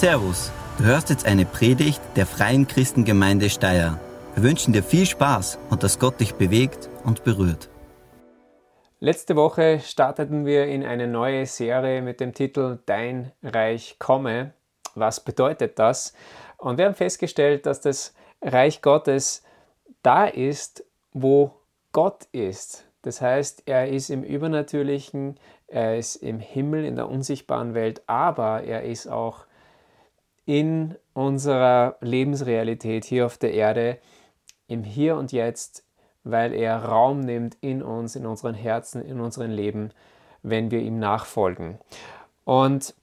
Servus, du hörst jetzt eine Predigt der Freien Christengemeinde Steyr. Wir wünschen dir viel Spaß und dass Gott dich bewegt und berührt. Letzte Woche starteten wir in eine neue Serie mit dem Titel Dein Reich komme. Was bedeutet das? Und wir haben festgestellt, dass das Reich Gottes da ist, wo Gott ist. Das heißt, er ist im Übernatürlichen, er ist im Himmel, in der unsichtbaren Welt, aber er ist auch in unserer Lebensrealität hier auf der Erde, im Hier und Jetzt, weil er Raum nimmt in uns, in unseren Herzen, in unserem Leben, wenn wir ihm nachfolgen. Und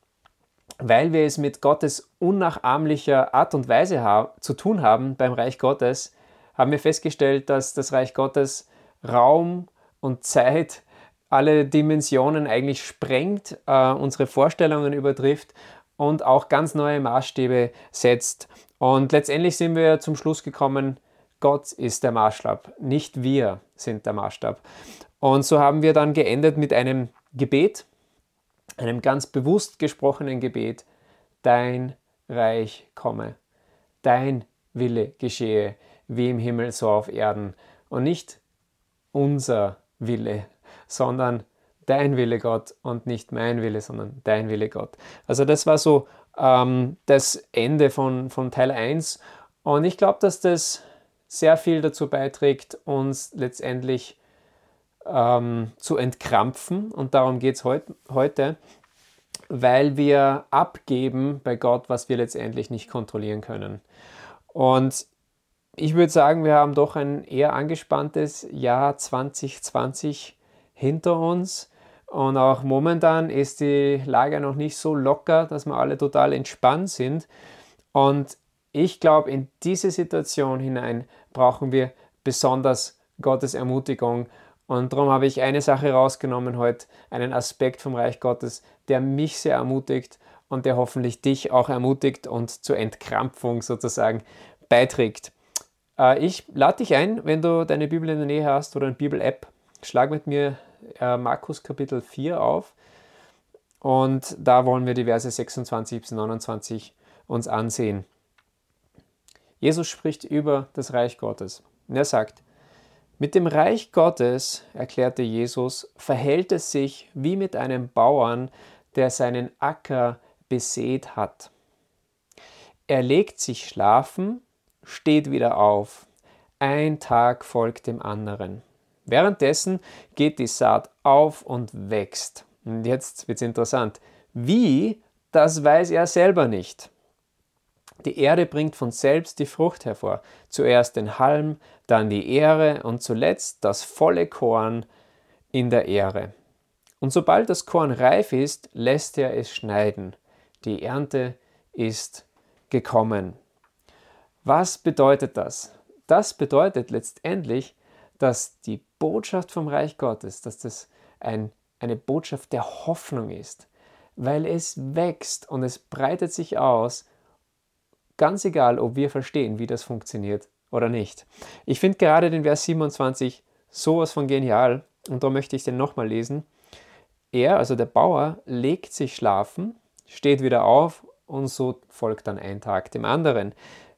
weil wir es mit Gottes unnachahmlicher Art und Weise zu tun haben beim Reich Gottes, haben wir festgestellt, dass das Reich Gottes Raum und Zeit alle Dimensionen eigentlich sprengt, äh, unsere Vorstellungen übertrifft und auch ganz neue Maßstäbe setzt. Und letztendlich sind wir zum Schluss gekommen, Gott ist der Maßstab, nicht wir sind der Maßstab. Und so haben wir dann geendet mit einem Gebet, einem ganz bewusst gesprochenen Gebet, dein Reich komme, dein Wille geschehe, wie im Himmel so auf Erden. Und nicht unser Wille, sondern dein Wille Gott und nicht mein Wille, sondern dein Wille Gott. Also das war so ähm, das Ende von, von Teil 1 und ich glaube, dass das sehr viel dazu beiträgt, uns letztendlich ähm, zu entkrampfen und darum geht es heut, heute, weil wir abgeben bei Gott, was wir letztendlich nicht kontrollieren können. Und ich würde sagen, wir haben doch ein eher angespanntes Jahr 2020 hinter uns. Und auch momentan ist die Lage noch nicht so locker, dass wir alle total entspannt sind. Und ich glaube, in diese Situation hinein brauchen wir besonders Gottes Ermutigung. Und darum habe ich eine Sache rausgenommen heute, einen Aspekt vom Reich Gottes, der mich sehr ermutigt und der hoffentlich dich auch ermutigt und zur Entkrampfung sozusagen beiträgt. Äh, ich lade dich ein, wenn du deine Bibel in der Nähe hast oder eine Bibel-App, schlag mit mir äh, Markus Kapitel 4 auf. Und da wollen wir die Verse 26 bis 29 uns ansehen. Jesus spricht über das Reich Gottes. Und er sagt, mit dem Reich Gottes, erklärte Jesus, verhält es sich wie mit einem Bauern, der seinen Acker besät hat. Er legt sich schlafen steht wieder auf. Ein Tag folgt dem anderen. Währenddessen geht die Saat auf und wächst. Und jetzt wird es interessant. Wie, das weiß er selber nicht. Die Erde bringt von selbst die Frucht hervor. Zuerst den Halm, dann die Ähre und zuletzt das volle Korn in der Ähre. Und sobald das Korn reif ist, lässt er es schneiden. Die Ernte ist gekommen. Was bedeutet das? Das bedeutet letztendlich, dass die Botschaft vom Reich Gottes, dass das ein, eine Botschaft der Hoffnung ist, weil es wächst und es breitet sich aus, ganz egal, ob wir verstehen, wie das funktioniert oder nicht. Ich finde gerade den Vers 27 sowas von genial und da möchte ich den nochmal lesen. Er, also der Bauer, legt sich schlafen, steht wieder auf und so folgt dann ein Tag dem anderen.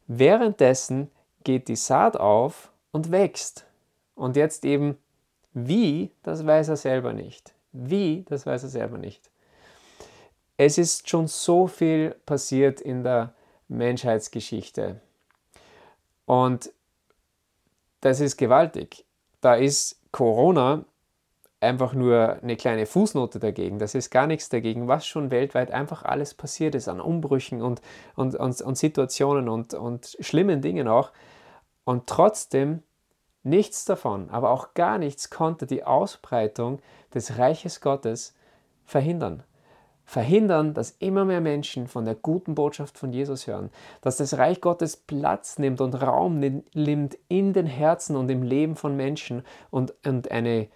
Währenddessen geht die Saat auf und wächst. Und jetzt eben wie, das weiß er selber nicht. Wie, das weiß er selber nicht. Es ist schon so viel passiert in der Menschheitsgeschichte. Und das ist gewaltig. Da ist Corona einfach nur eine kleine Fußnote dagegen. Das ist gar nichts dagegen, was schon weltweit einfach alles passiert ist an Umbrüchen und, und, und, und Situationen und, und schlimmen Dingen auch. Und trotzdem nichts davon, aber auch gar nichts konnte die Ausbreitung des Reiches Gottes verhindern. Verhindern, dass immer mehr Menschen von der guten Botschaft von Jesus hören, dass das Reich Gottes Platz nimmt und Raum nimmt in den Herzen und im Leben von Menschen und, und eine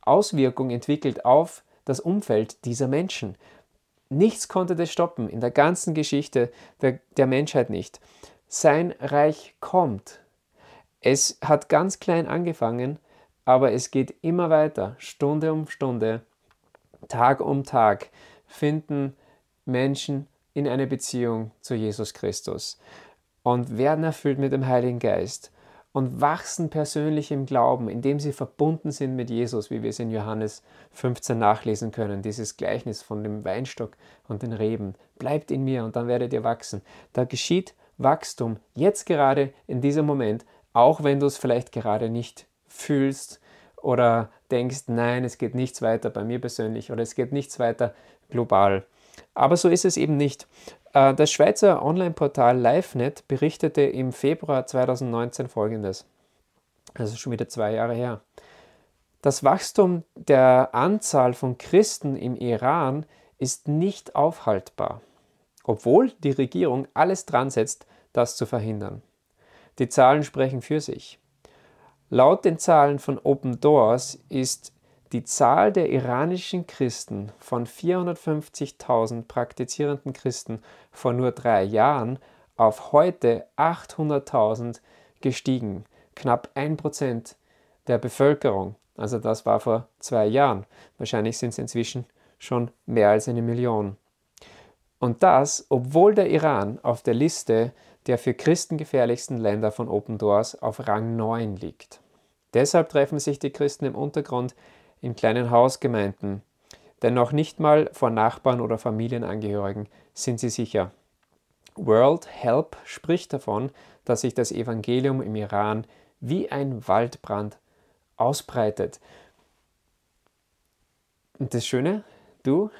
Auswirkung entwickelt auf das Umfeld dieser Menschen. Nichts konnte das stoppen, in der ganzen Geschichte der, der Menschheit nicht. Sein Reich kommt. Es hat ganz klein angefangen, aber es geht immer weiter, Stunde um Stunde, Tag um Tag finden Menschen in eine Beziehung zu Jesus Christus und werden erfüllt mit dem Heiligen Geist und wachsen persönlich im Glauben, indem sie verbunden sind mit Jesus, wie wir es in Johannes 15 nachlesen können, dieses Gleichnis von dem Weinstock und den Reben. Bleibt in mir und dann werdet ihr wachsen. Da geschieht Wachstum jetzt gerade in diesem Moment, auch wenn du es vielleicht gerade nicht fühlst oder denkst, nein, es geht nichts weiter bei mir persönlich oder es geht nichts weiter global. Aber so ist es eben nicht. Äh, das Schweizer Online-Portal LiveNet berichtete im Februar 2019 folgendes. Ist schon wieder zwei Jahre her. Das Wachstum der Anzahl von Christen im Iran ist nicht aufhaltbar, obwohl die Regierung alles dran setzt, das zu verhindern. Die Zahlen sprechen für sich. Laut den Zahlen von Open Doors ist die Zahl der iranischen Christen von 450.000 praktizierenden Christen vor nur drei Jahren auf heute 800.000 gestiegen, knapp ein Prozent der Bevölkerung. Also das war vor zwei Jahren. Wahrscheinlich sind es inzwischen schon mehr als eine Million. Und das, obwohl der Iran auf der Liste der für Christen gefährlichsten Länder von Open Doors auf Rang 9 liegt. Deshalb treffen sich die Christen im Untergrund in kleinen Hausgemeinden, denn noch nicht mal vor Nachbarn oder Familienangehörigen sind sie sicher. World Help spricht davon, dass sich das Evangelium im Iran wie ein Waldbrand ausbreitet. Und das Schöne, du,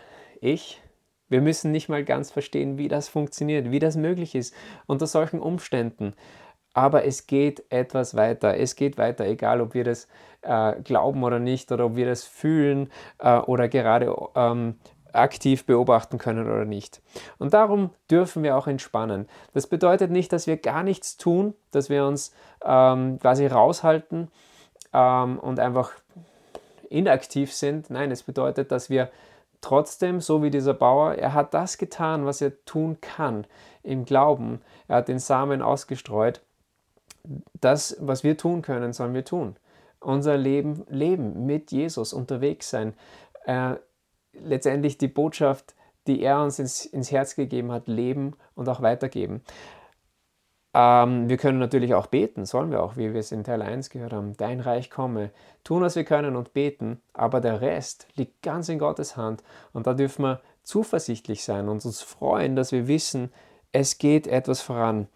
ich, wir müssen nicht mal ganz verstehen, wie das funktioniert, wie das möglich ist unter solchen Umständen. Aber es geht etwas weiter. Es geht weiter, egal ob wir das äh, glauben oder nicht, oder ob wir das fühlen äh, oder gerade ähm, aktiv beobachten können oder nicht. Und darum dürfen wir auch entspannen. Das bedeutet nicht, dass wir gar nichts tun, dass wir uns ähm, quasi raushalten ähm, und einfach inaktiv sind. Nein, es bedeutet, dass wir trotzdem, so wie dieser Bauer, er hat das getan, was er tun kann im Glauben. Er hat den Samen ausgestreut das, was wir tun können, sollen wir tun. Unser Leben leben, mit Jesus unterwegs sein. Äh, letztendlich die Botschaft, die er uns ins, ins Herz gegeben hat, leben und auch weitergeben. Ähm, wir können natürlich auch beten, sollen wir auch, wie wir es in Teil 1 gehört haben. Dein Reich komme. Tun, was wir können und beten, aber der Rest liegt ganz in Gottes Hand. Und da dürfen wir zuversichtlich sein und uns freuen, dass wir wissen, es geht etwas voran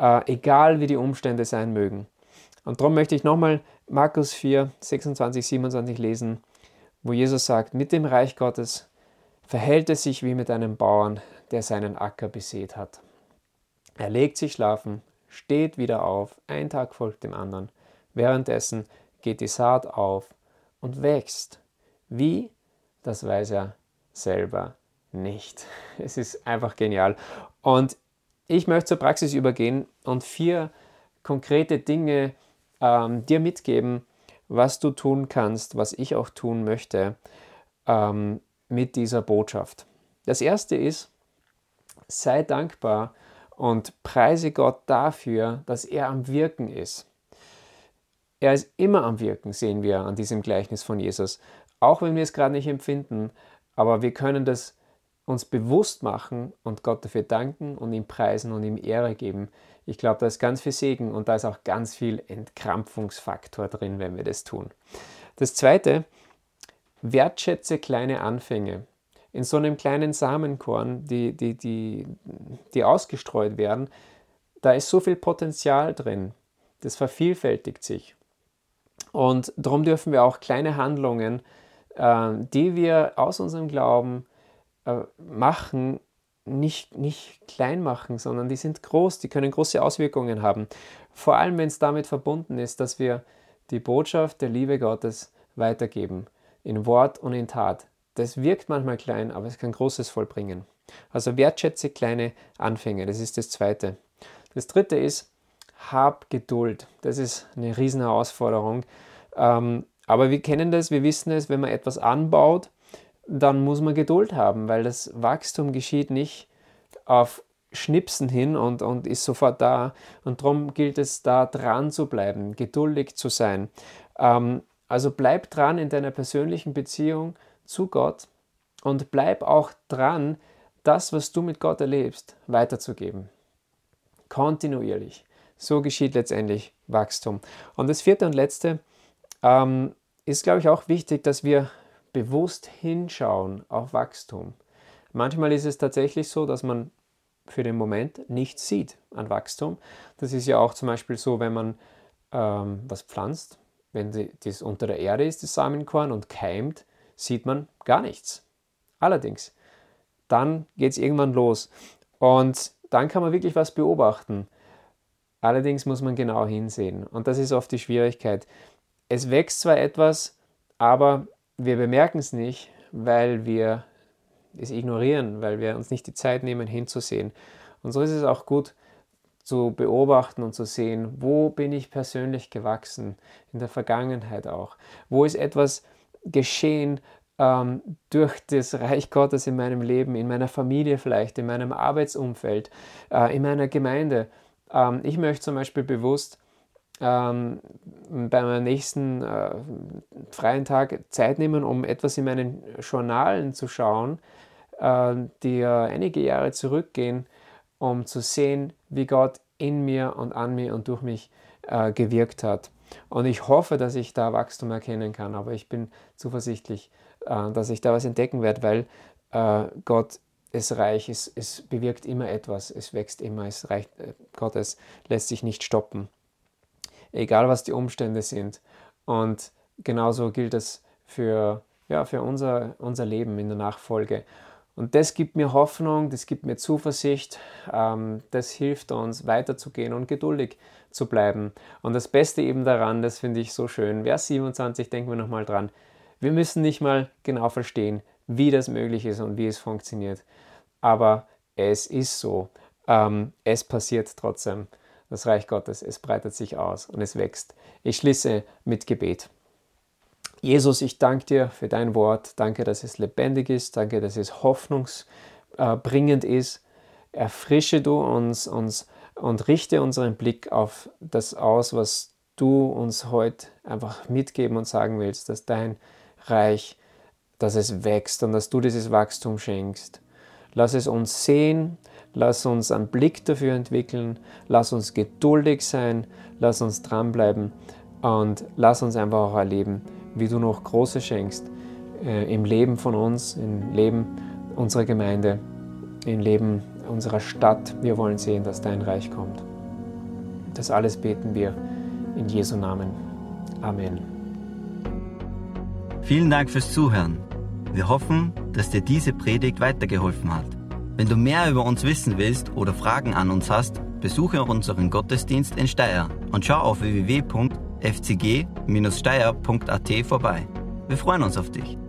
äh, egal wie die Umstände sein mögen. Und darum möchte ich nochmal Markus 4, 26, 27 lesen, wo Jesus sagt, mit dem Reich Gottes verhält es sich wie mit einem Bauern, der seinen Acker besät hat. Er legt sich schlafen, steht wieder auf, ein Tag folgt dem anderen. Währenddessen geht die Saat auf und wächst. Wie? Das weiß er selber nicht. Es ist einfach genial. Und ich möchte zur Praxis übergehen und vier konkrete Dinge ähm, dir mitgeben, was du tun kannst, was ich auch tun möchte ähm, mit dieser Botschaft. Das erste ist, sei dankbar und preise Gott dafür, dass er am Wirken ist. Er ist immer am Wirken, sehen wir an diesem Gleichnis von Jesus. Auch wenn wir es gerade nicht empfinden, aber wir können das uns bewusst machen und Gott dafür danken und ihm preisen und ihm Ehre geben. Ich glaube, da ist ganz viel Segen und da ist auch ganz viel Entkrampfungsfaktor drin, wenn wir das tun. Das zweite, wertschätze kleine Anfänge. In so einem kleinen Samenkorn, die, die, die, die ausgestreut werden, da ist so viel Potenzial drin. Das vervielfältigt sich. Und darum dürfen wir auch kleine Handlungen, äh, die wir aus unserem Glauben äh, machen, nicht, nicht klein machen, sondern die sind groß, die können große Auswirkungen haben. Vor allem, wenn es damit verbunden ist, dass wir die Botschaft der Liebe Gottes weitergeben, in Wort und in Tat. Das wirkt manchmal klein, aber es kann Großes vollbringen. Also wertschätze kleine Anfänge, das ist das Zweite. Das Dritte ist, hab Geduld. Das ist eine riesen Herausforderung. Ähm, aber wir kennen das, wir wissen es, wenn man etwas anbaut, dann muss man Geduld haben, weil das Wachstum geschieht nicht auf Schnipsen hin und, und ist sofort da. Und darum gilt es, da dran zu bleiben, geduldig zu sein. Ähm, also bleib dran in deiner persönlichen Beziehung zu Gott und bleib auch dran, das, was du mit Gott erlebst, weiterzugeben. Kontinuierlich. So geschieht letztendlich Wachstum. Und das vierte und letzte ähm, ist, glaube ich, auch wichtig, dass wir bewusst hinschauen auf Wachstum. Manchmal ist es tatsächlich so, dass man für den Moment nichts sieht an Wachstum. Das ist ja auch zum Beispiel so, wenn man ähm, was pflanzt, wenn die, das unter der Erde ist, das Samenkorn, und keimt, sieht man gar nichts. Allerdings, dann geht es irgendwann los. Und dann kann man wirklich was beobachten. Allerdings muss man genau hinsehen. Und das ist oft die Schwierigkeit. Es wächst zwar etwas, aber wir bemerken es nicht, weil wir es ignorieren, weil wir uns nicht die Zeit nehmen, hinzusehen. Und so ist es auch gut zu beobachten und zu sehen, wo bin ich persönlich gewachsen, in der Vergangenheit auch. Wo ist etwas geschehen ähm, durch das Reich Gottes in meinem Leben, in meiner Familie vielleicht, in meinem Arbeitsumfeld, äh, in meiner Gemeinde. Ähm, ich möchte zum Beispiel bewusst ähm, bei meinem nächsten äh, freien Tag Zeit nehmen, um etwas in meinen Journalen zu schauen, äh, die einige Jahre zurückgehen, um zu sehen, wie Gott in mir und an mir und durch mich äh, gewirkt hat. Und ich hoffe, dass ich da Wachstum erkennen kann, aber ich bin zuversichtlich, äh, dass ich da was entdecken werde, weil äh, Gott ist reich, es, es bewirkt immer etwas, es wächst immer, es reicht, äh, Gottes lässt sich nicht stoppen egal was die Umstände sind. Und genauso gilt es für, ja, für unser, unser Leben in der Nachfolge. Und das gibt mir Hoffnung, das gibt mir Zuversicht, ähm, das hilft uns weiterzugehen und geduldig zu bleiben. Und das Beste eben daran, das finde ich so schön, Vers 27, denken wir nochmal dran, wir müssen nicht mal genau verstehen, wie das möglich ist und wie es funktioniert. Aber es ist so, ähm, es passiert trotzdem das Reich Gottes, es breitet sich aus und es wächst. Ich schließe mit Gebet. Jesus, ich danke dir für dein Wort. Danke, dass es lebendig ist. Danke, dass es hoffnungsbringend ist. Erfrische du uns, uns und richte unseren Blick auf das aus, was du uns heute einfach mitgeben und sagen willst, dass dein Reich, dass es wächst und dass du dieses Wachstum schenkst. Lass es uns sehen, Lass uns einen Blick dafür entwickeln, lass uns geduldig sein, lass uns dranbleiben und lass uns einfach auch erleben, wie du noch Großes schenkst äh, im Leben von uns, im Leben unserer Gemeinde, im Leben unserer Stadt. Wir wollen sehen, dass dein Reich kommt. Das alles beten wir in Jesu Namen. Amen. Vielen Dank fürs Zuhören. Wir hoffen, dass dir diese Predigt weitergeholfen hat. Wenn du mehr über uns wissen willst oder Fragen an uns hast, besuche unseren Gottesdienst in Steyr und schau auf www.fcg-steyr.at vorbei. Wir freuen uns auf dich.